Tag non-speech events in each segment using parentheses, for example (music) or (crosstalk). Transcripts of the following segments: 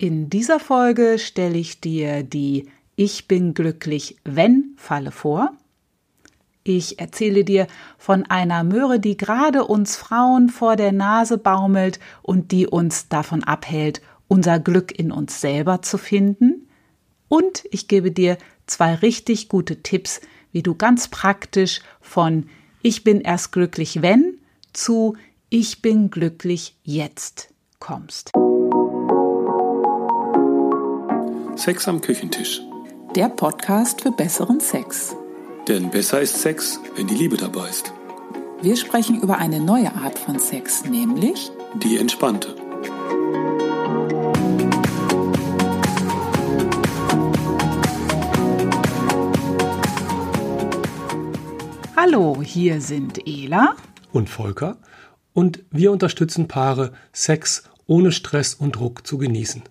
In dieser Folge stelle ich dir die Ich bin glücklich, wenn Falle vor. Ich erzähle dir von einer Möhre, die gerade uns Frauen vor der Nase baumelt und die uns davon abhält, unser Glück in uns selber zu finden. Und ich gebe dir zwei richtig gute Tipps, wie du ganz praktisch von Ich bin erst glücklich, wenn zu Ich bin glücklich jetzt kommst. Sex am Küchentisch. Der Podcast für besseren Sex. Denn besser ist Sex, wenn die Liebe dabei ist. Wir sprechen über eine neue Art von Sex, nämlich die entspannte. Hallo, hier sind Ela und Volker und wir unterstützen Paare, Sex ohne Stress und Druck zu genießen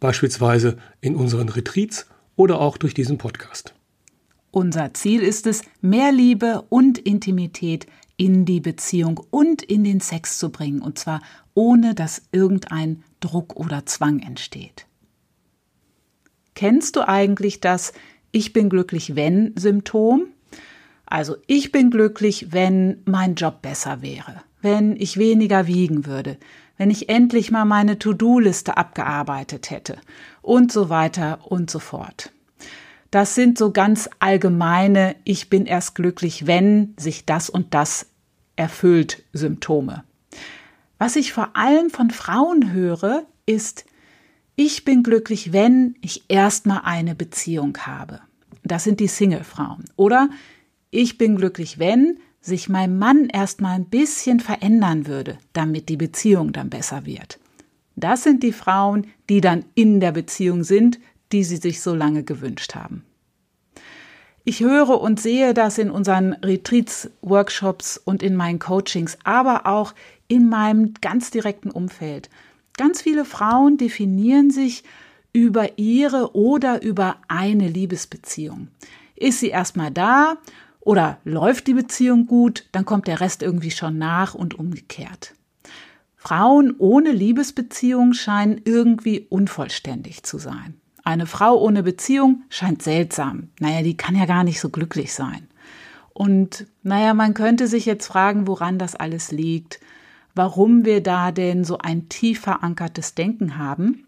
beispielsweise in unseren Retreats oder auch durch diesen Podcast. Unser Ziel ist es, mehr Liebe und Intimität in die Beziehung und in den Sex zu bringen, und zwar ohne dass irgendein Druck oder Zwang entsteht. Kennst du eigentlich das Ich bin glücklich, wenn Symptom? Also ich bin glücklich, wenn mein Job besser wäre, wenn ich weniger wiegen würde, wenn ich endlich mal meine To-Do-Liste abgearbeitet hätte und so weiter und so fort. Das sind so ganz allgemeine Ich bin erst glücklich, wenn sich das und das erfüllt Symptome. Was ich vor allem von Frauen höre, ist, ich bin glücklich, wenn ich erstmal eine Beziehung habe. Das sind die Single-Frauen. Oder ich bin glücklich, wenn sich mein Mann erstmal ein bisschen verändern würde, damit die Beziehung dann besser wird. Das sind die Frauen, die dann in der Beziehung sind, die sie sich so lange gewünscht haben. Ich höre und sehe das in unseren Retreats, Workshops und in meinen Coachings, aber auch in meinem ganz direkten Umfeld. Ganz viele Frauen definieren sich über ihre oder über eine Liebesbeziehung. Ist sie erstmal da oder läuft die Beziehung gut, dann kommt der Rest irgendwie schon nach und umgekehrt. Frauen ohne Liebesbeziehung scheinen irgendwie unvollständig zu sein. Eine Frau ohne Beziehung scheint seltsam. Naja, die kann ja gar nicht so glücklich sein. Und naja, man könnte sich jetzt fragen, woran das alles liegt, warum wir da denn so ein tief verankertes Denken haben.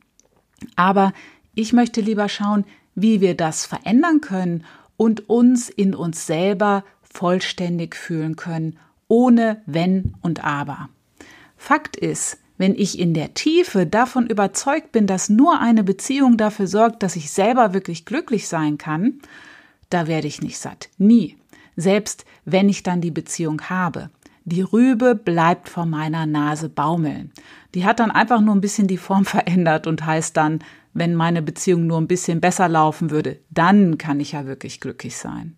Aber ich möchte lieber schauen, wie wir das verändern können und uns in uns selber vollständig fühlen können, ohne wenn und aber. Fakt ist, wenn ich in der Tiefe davon überzeugt bin, dass nur eine Beziehung dafür sorgt, dass ich selber wirklich glücklich sein kann, da werde ich nicht satt. Nie. Selbst wenn ich dann die Beziehung habe. Die Rübe bleibt vor meiner Nase baumeln. Die hat dann einfach nur ein bisschen die Form (laughs) verändert und heißt dann wenn meine Beziehung nur ein bisschen besser laufen würde, dann kann ich ja wirklich glücklich sein.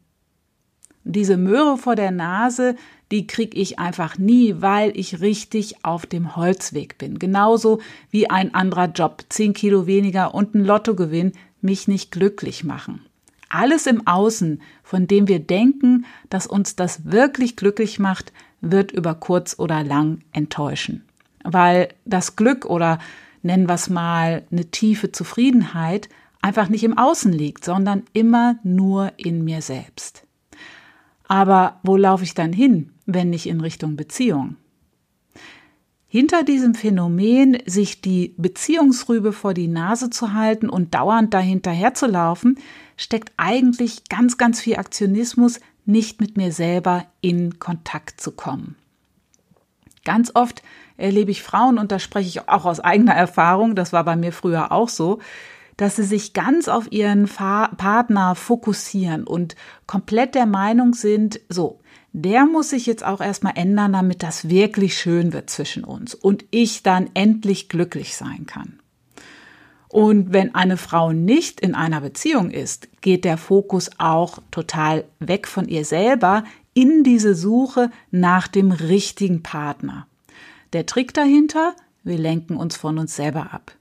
Diese Möhre vor der Nase, die krieg ich einfach nie, weil ich richtig auf dem Holzweg bin. Genauso wie ein anderer Job, zehn Kilo weniger und ein Lottogewinn mich nicht glücklich machen. Alles im Außen, von dem wir denken, dass uns das wirklich glücklich macht, wird über kurz oder lang enttäuschen. Weil das Glück oder nennen wir es mal, eine tiefe Zufriedenheit einfach nicht im Außen liegt, sondern immer nur in mir selbst. Aber wo laufe ich dann hin, wenn nicht in Richtung Beziehung? Hinter diesem Phänomen, sich die Beziehungsrübe vor die Nase zu halten und dauernd dahinterher zu laufen, steckt eigentlich ganz, ganz viel Aktionismus, nicht mit mir selber in Kontakt zu kommen. Ganz oft erlebe ich Frauen, und da spreche ich auch aus eigener Erfahrung, das war bei mir früher auch so, dass sie sich ganz auf ihren Fa Partner fokussieren und komplett der Meinung sind, so, der muss sich jetzt auch erstmal ändern, damit das wirklich schön wird zwischen uns und ich dann endlich glücklich sein kann. Und wenn eine Frau nicht in einer Beziehung ist, geht der Fokus auch total weg von ihr selber in diese Suche nach dem richtigen Partner. Der Trick dahinter, wir lenken uns von uns selber ab.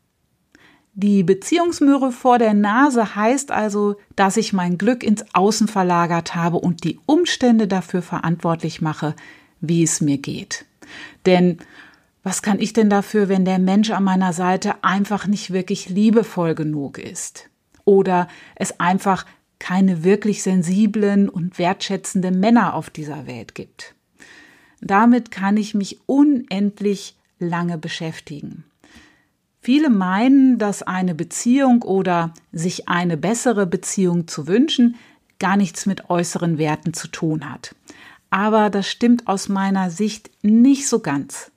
Die Beziehungsmöhre vor der Nase heißt also, dass ich mein Glück ins Außen verlagert habe und die Umstände dafür verantwortlich mache, wie es mir geht. Denn was kann ich denn dafür, wenn der Mensch an meiner Seite einfach nicht wirklich liebevoll genug ist? Oder es einfach keine wirklich sensiblen und wertschätzenden Männer auf dieser Welt gibt. Damit kann ich mich unendlich lange beschäftigen. Viele meinen, dass eine Beziehung oder sich eine bessere Beziehung zu wünschen gar nichts mit äußeren Werten zu tun hat. Aber das stimmt aus meiner Sicht nicht so ganz.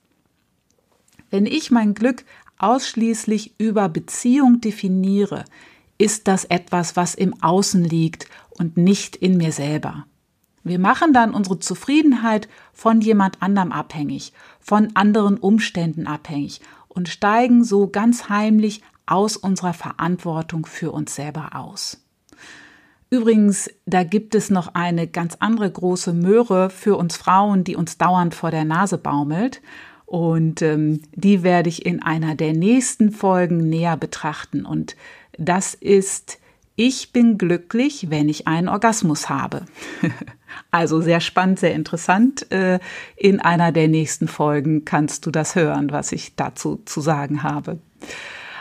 Wenn ich mein Glück ausschließlich über Beziehung definiere, ist das etwas, was im Außen liegt und nicht in mir selber. Wir machen dann unsere Zufriedenheit von jemand anderem abhängig, von anderen Umständen abhängig und steigen so ganz heimlich aus unserer Verantwortung für uns selber aus. Übrigens, da gibt es noch eine ganz andere große Möhre für uns Frauen, die uns dauernd vor der Nase baumelt. Und ähm, die werde ich in einer der nächsten Folgen näher betrachten. Und das ist, ich bin glücklich, wenn ich einen Orgasmus habe. (laughs) also sehr spannend, sehr interessant. Äh, in einer der nächsten Folgen kannst du das hören, was ich dazu zu sagen habe.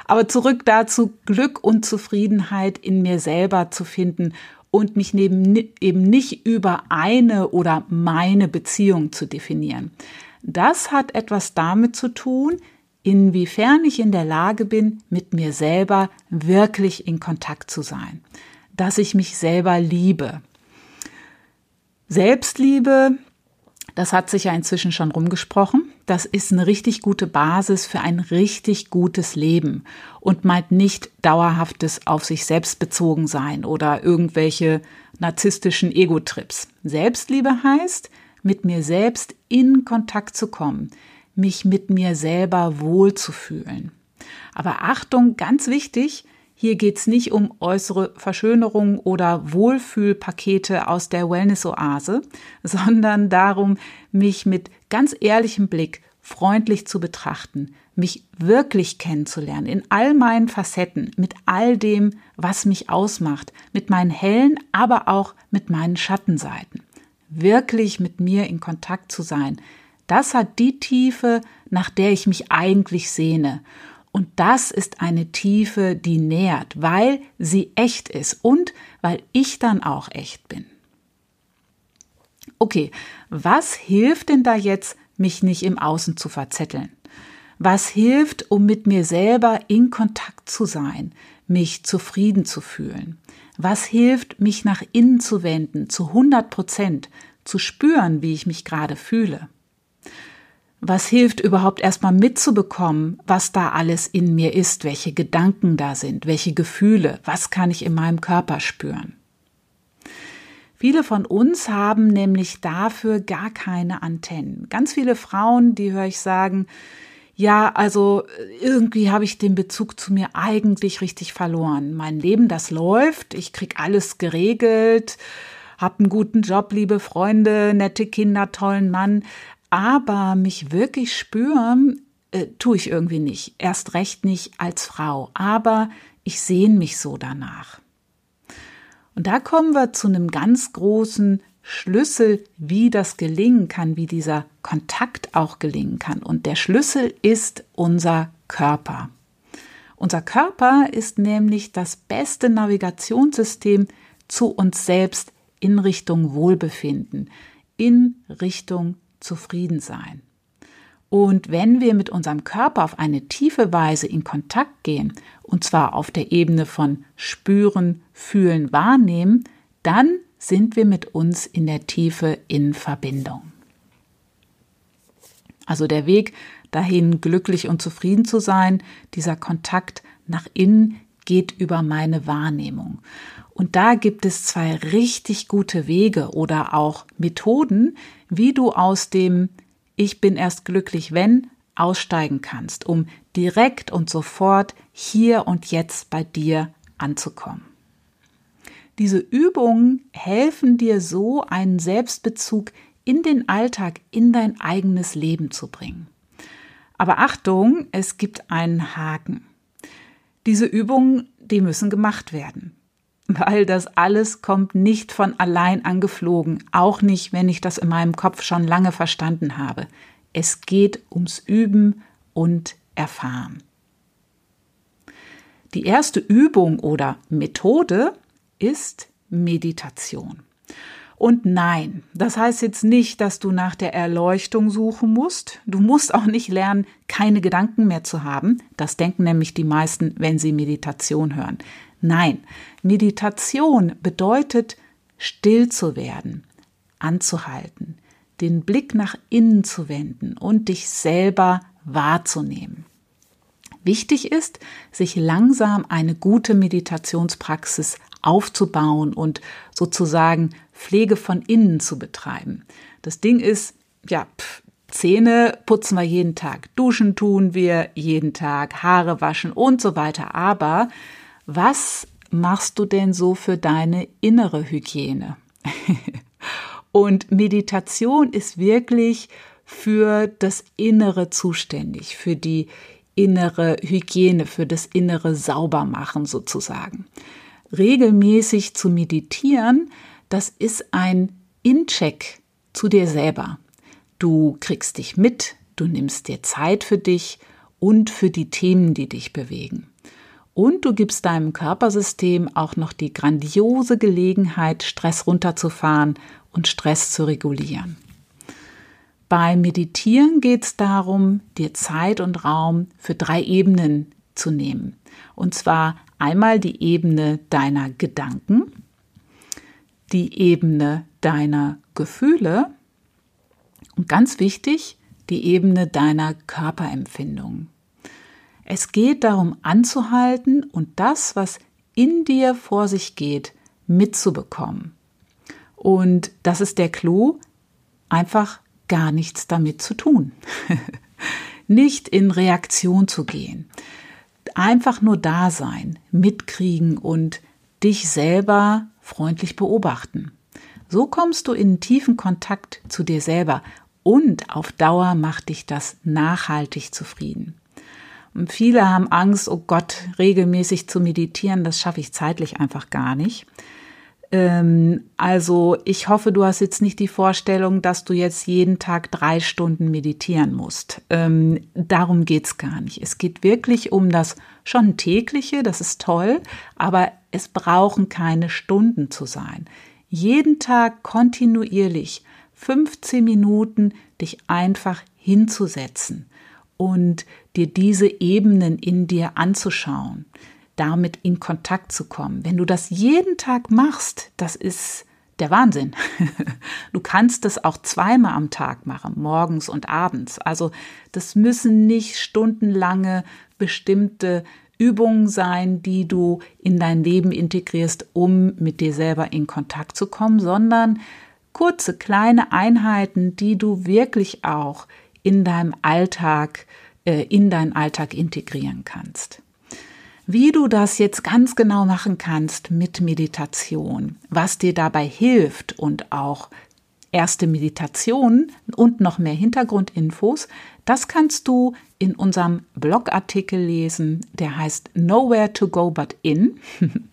Aber zurück dazu, Glück und Zufriedenheit in mir selber zu finden und mich neben, eben nicht über eine oder meine Beziehung zu definieren. Das hat etwas damit zu tun, inwiefern ich in der Lage bin, mit mir selber wirklich in Kontakt zu sein, dass ich mich selber liebe. Selbstliebe, das hat sich ja inzwischen schon rumgesprochen, das ist eine richtig gute Basis für ein richtig gutes Leben und meint nicht dauerhaftes auf sich selbst bezogen sein oder irgendwelche narzisstischen Ego-Trips. Selbstliebe heißt, mit mir selbst in Kontakt zu kommen, mich mit mir selber wohlzufühlen. Aber Achtung, ganz wichtig, hier geht's nicht um äußere Verschönerung oder Wohlfühlpakete aus der Wellness-Oase, (laughs) sondern darum, mich mit ganz ehrlichem Blick freundlich zu betrachten, mich wirklich kennenzulernen, in all meinen Facetten, mit all dem, was mich ausmacht, mit meinen hellen, aber auch mit meinen Schattenseiten. Wirklich mit mir in Kontakt zu sein, das hat die Tiefe, nach der ich mich eigentlich sehne. Und das ist eine Tiefe, die nährt, weil sie echt ist und weil ich dann auch echt bin. Okay, was hilft denn da jetzt, mich nicht im Außen zu verzetteln? Was hilft, um mit mir selber in Kontakt zu sein, mich zufrieden zu fühlen? Was hilft, mich nach innen zu wenden, zu 100 Prozent, zu spüren, wie ich mich gerade fühle? Was hilft überhaupt erstmal mitzubekommen, was da alles in mir ist, welche Gedanken da sind, welche Gefühle, was kann ich in meinem Körper spüren. Viele von uns haben nämlich dafür gar keine Antennen. Ganz viele Frauen, die höre ich sagen, ja, also irgendwie habe ich den Bezug zu mir eigentlich richtig verloren. Mein Leben, das läuft, ich krieg alles geregelt, hab einen guten Job, liebe Freunde, nette Kinder, tollen Mann, aber mich wirklich spüren, äh, tue ich irgendwie nicht. Erst recht nicht als Frau. Aber ich sehne mich so danach. Und da kommen wir zu einem ganz großen Schlüssel, wie das gelingen kann, wie dieser Kontakt auch gelingen kann. Und der Schlüssel ist unser Körper. Unser Körper ist nämlich das beste Navigationssystem zu uns selbst in Richtung Wohlbefinden, in Richtung zufrieden sein. Und wenn wir mit unserem Körper auf eine tiefe Weise in Kontakt gehen, und zwar auf der Ebene von Spüren, Fühlen, Wahrnehmen, dann sind wir mit uns in der Tiefe in Verbindung. Also der Weg dahin, glücklich und zufrieden zu sein, dieser Kontakt nach innen geht über meine Wahrnehmung. Und da gibt es zwei richtig gute Wege oder auch Methoden, wie du aus dem Ich bin erst glücklich, wenn aussteigen kannst, um direkt und sofort hier und jetzt bei dir anzukommen. Diese Übungen helfen dir so, einen Selbstbezug in den Alltag, in dein eigenes Leben zu bringen. Aber Achtung, es gibt einen Haken. Diese Übungen, die müssen gemacht werden weil das alles kommt nicht von allein angeflogen, auch nicht, wenn ich das in meinem Kopf schon lange verstanden habe. Es geht ums Üben und Erfahren. Die erste Übung oder Methode ist Meditation. Und nein, das heißt jetzt nicht, dass du nach der Erleuchtung suchen musst. Du musst auch nicht lernen, keine Gedanken mehr zu haben. Das denken nämlich die meisten, wenn sie Meditation hören. Nein, Meditation bedeutet, still zu werden, anzuhalten, den Blick nach innen zu wenden und dich selber wahrzunehmen. Wichtig ist, sich langsam eine gute Meditationspraxis aufzubauen und sozusagen Pflege von innen zu betreiben. Das Ding ist, ja, pff, Zähne putzen wir jeden Tag, duschen tun wir jeden Tag, Haare waschen und so weiter. Aber was machst du denn so für deine innere Hygiene? (laughs) und Meditation ist wirklich für das Innere zuständig, für die innere Hygiene, für das innere Saubermachen sozusagen. Regelmäßig zu meditieren, das ist ein Incheck zu dir selber. Du kriegst dich mit, du nimmst dir Zeit für dich und für die Themen, die dich bewegen. Und du gibst deinem Körpersystem auch noch die grandiose Gelegenheit, Stress runterzufahren und Stress zu regulieren. Beim Meditieren geht es darum, dir Zeit und Raum für drei Ebenen zu nehmen. Und zwar einmal die Ebene deiner Gedanken, die Ebene deiner Gefühle und ganz wichtig, die Ebene deiner Körperempfindungen. Es geht darum anzuhalten und das, was in dir vor sich geht, mitzubekommen. Und das ist der Clou, einfach gar nichts damit zu tun. (laughs) Nicht in Reaktion zu gehen. Einfach nur da sein, mitkriegen und dich selber freundlich beobachten. So kommst du in tiefen Kontakt zu dir selber und auf Dauer macht dich das nachhaltig zufrieden. Und viele haben Angst, oh Gott, regelmäßig zu meditieren, das schaffe ich zeitlich einfach gar nicht. Ähm, also ich hoffe, du hast jetzt nicht die Vorstellung, dass du jetzt jeden Tag drei Stunden meditieren musst. Ähm, darum geht's gar nicht. Es geht wirklich um das schon tägliche, das ist toll, aber es brauchen keine Stunden zu sein. Jeden Tag kontinuierlich 15 Minuten dich einfach hinzusetzen und dir diese Ebenen in dir anzuschauen damit in Kontakt zu kommen. Wenn du das jeden Tag machst, das ist der Wahnsinn. (laughs) Du kannst das auch zweimal am Tag machen, morgens und abends. Also das müssen nicht stundenlange bestimmte Übungen sein, die du in dein Leben integrierst, um mit dir selber in Kontakt zu kommen, sondern kurze, kleine Einheiten, die du wirklich auch in deinem Alltag, äh, in deinen Alltag integrieren kannst. Wie du das jetzt ganz genau machen kannst mit Meditation, was dir dabei hilft und auch erste Meditationen und noch mehr Hintergrundinfos, das kannst du in unserem Blogartikel lesen, der heißt Nowhere to Go But In. (laughs)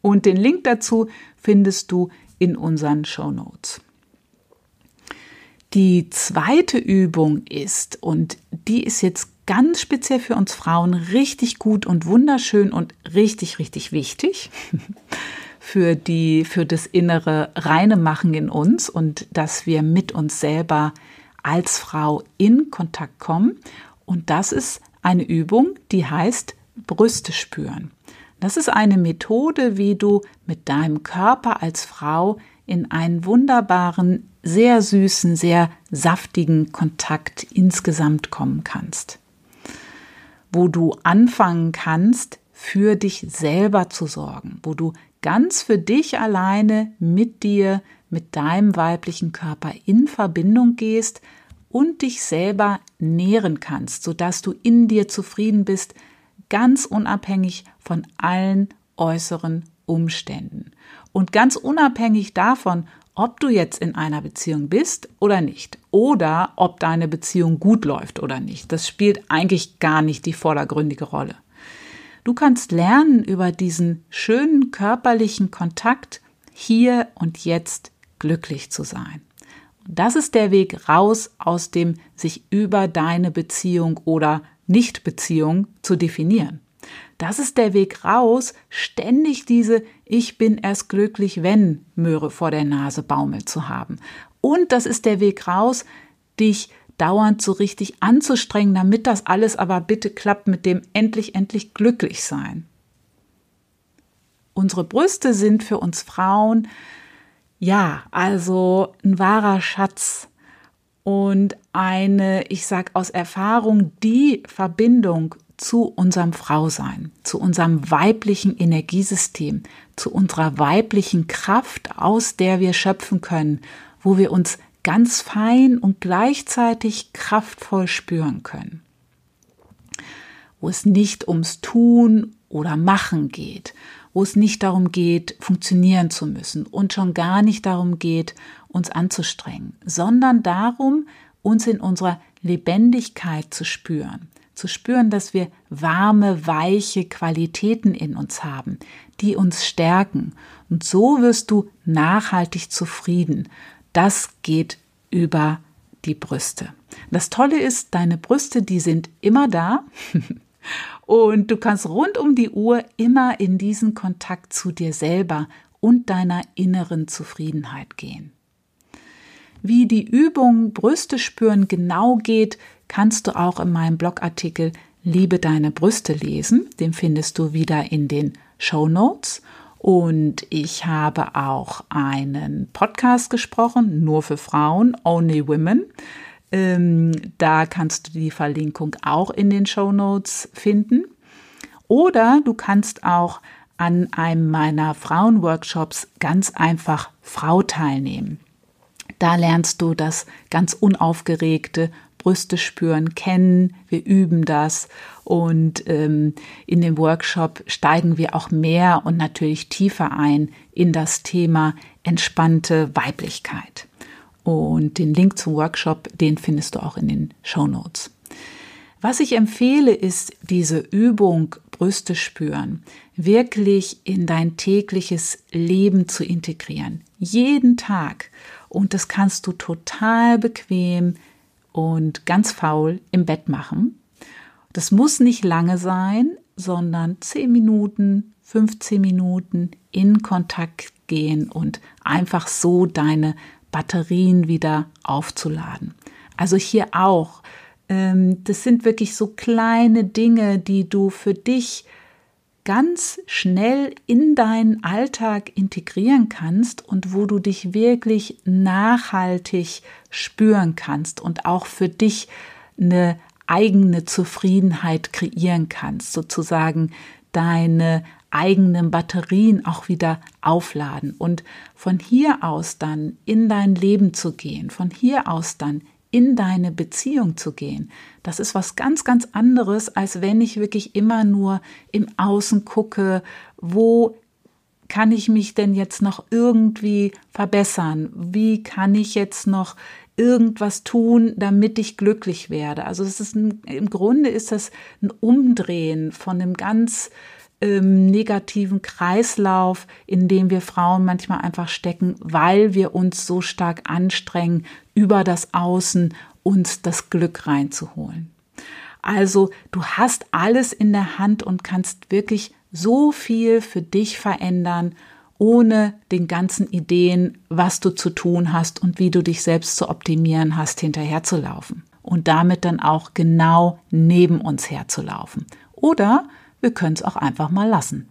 Und den Link dazu findest du in unseren Show Notes. Die zweite Übung ist, und die ist jetzt ganz speziell für uns Frauen richtig gut und wunderschön und richtig, richtig wichtig (laughs) für die, für das innere reine Machen in uns und dass wir mit uns selber als Frau in Kontakt kommen. Und das ist eine Übung, die heißt Brüste spüren. Das ist eine Methode, wie du mit deinem Körper als Frau in einen wunderbaren, sehr süßen, sehr saftigen Kontakt insgesamt kommen kannst wo du anfangen kannst, für dich selber zu sorgen, wo du ganz für dich alleine mit dir, mit deinem weiblichen Körper in Verbindung gehst und dich selber nähren kannst, sodass du in dir zufrieden bist, ganz unabhängig von allen äußeren Umständen. Und ganz unabhängig davon, ob du jetzt in einer Beziehung bist oder nicht oder ob deine Beziehung gut läuft oder nicht. Das spielt eigentlich gar nicht die vordergründige Rolle. Du kannst lernen über diesen schönen körperlichen Kontakt hier und jetzt glücklich zu sein. Das ist der Weg raus aus dem sich über deine Beziehung oder Nichtbeziehung zu definieren. Das ist der Weg raus, ständig diese Ich bin erst glücklich, wenn Möhre vor der Nase baumelt zu haben. Und das ist der Weg raus, dich dauernd so richtig anzustrengen, damit das alles aber bitte klappt mit dem endlich, endlich glücklich sein. Unsere Brüste sind für uns Frauen ja, also ein wahrer Schatz und eine, ich sag aus Erfahrung, die Verbindung zu unserem Frausein, zu unserem weiblichen Energiesystem, zu unserer weiblichen Kraft, aus der wir schöpfen können, wo wir uns ganz fein und gleichzeitig kraftvoll spüren können. Wo es nicht ums Tun oder Machen geht, wo es nicht darum geht, funktionieren zu müssen und schon gar nicht darum geht, uns anzustrengen, sondern darum, uns in unserer Lebendigkeit zu spüren, zu spüren, dass wir warme, weiche Qualitäten in uns haben, die uns stärken. Und so wirst du nachhaltig zufrieden. Das geht über die Brüste. Das Tolle ist, deine Brüste, die sind immer da. (laughs) Und du kannst rund um die Uhr immer in diesen Kontakt zu dir selber und deiner inneren Zufriedenheit gehen. Wie die Übung Brüste spüren genau geht, kannst du auch in meinem Blogartikel Liebe deine Brüste lesen. Den findest du wieder in den Show Notes. Und ich habe auch einen Podcast gesprochen, nur für Frauen, Only Women. Ähm, da kannst du die Verlinkung auch in den Show Notes finden. Oder du kannst auch an einem meiner Frauenworkshops ganz einfach Frau teilnehmen. Da lernst du das ganz unaufgeregte Brüste spüren kennen. Wir üben das und ähm, in dem Workshop steigen wir auch mehr und natürlich tiefer ein in das Thema entspannte Weiblichkeit. Und den Link zum Workshop, den findest du auch in den Show Notes. Was ich empfehle, ist diese Übung Brüste spüren, wirklich in dein tägliches Leben zu integrieren. Jeden Tag. Und das kannst du total bequem und ganz faul im Bett machen. Das muss nicht lange sein, sondern 10 Minuten, 15 Minuten in Kontakt gehen und einfach so deine Batterien wieder aufzuladen. Also hier auch. Ähm, das sind wirklich so kleine Dinge, die du für dich ganz schnell in deinen Alltag integrieren kannst und wo du dich wirklich nachhaltig spüren kannst und auch für dich eine eigene Zufriedenheit kreieren kannst, sozusagen deine eigenen Batterien auch wieder aufladen und von hier aus dann in dein Leben zu gehen, von hier aus dann in deine Beziehung zu gehen. Das ist was ganz, ganz anderes, als wenn ich wirklich immer nur im Außen gucke, wo kann ich mich denn jetzt noch irgendwie verbessern? Wie kann ich jetzt noch irgendwas tun, damit ich glücklich werde? Also es ist ein, im Grunde ist das ein Umdrehen von einem ganz ähm, negativen Kreislauf, in dem wir Frauen manchmal einfach stecken, weil wir uns so stark anstrengen, über das Außen uns das Glück reinzuholen. Also du hast alles in der Hand und kannst wirklich so viel für dich verändern, ohne den ganzen Ideen, was du zu tun hast und wie du dich selbst zu optimieren hast, hinterherzulaufen. Und damit dann auch genau neben uns herzulaufen. Oder wir können es auch einfach mal lassen.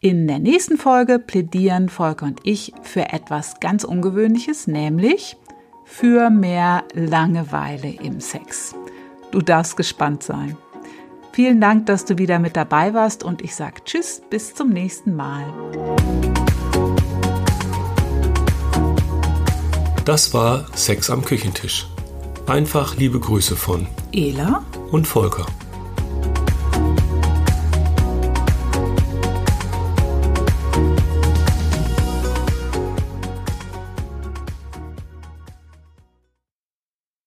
In der nächsten Folge plädieren Volker und ich für etwas ganz Ungewöhnliches, nämlich für mehr Langeweile im Sex. Du darfst gespannt sein. Vielen Dank, dass du wieder mit dabei warst und ich sage Tschüss, bis zum nächsten Mal. Das war Sex am Küchentisch. Einfach liebe Grüße von Ela und Volker.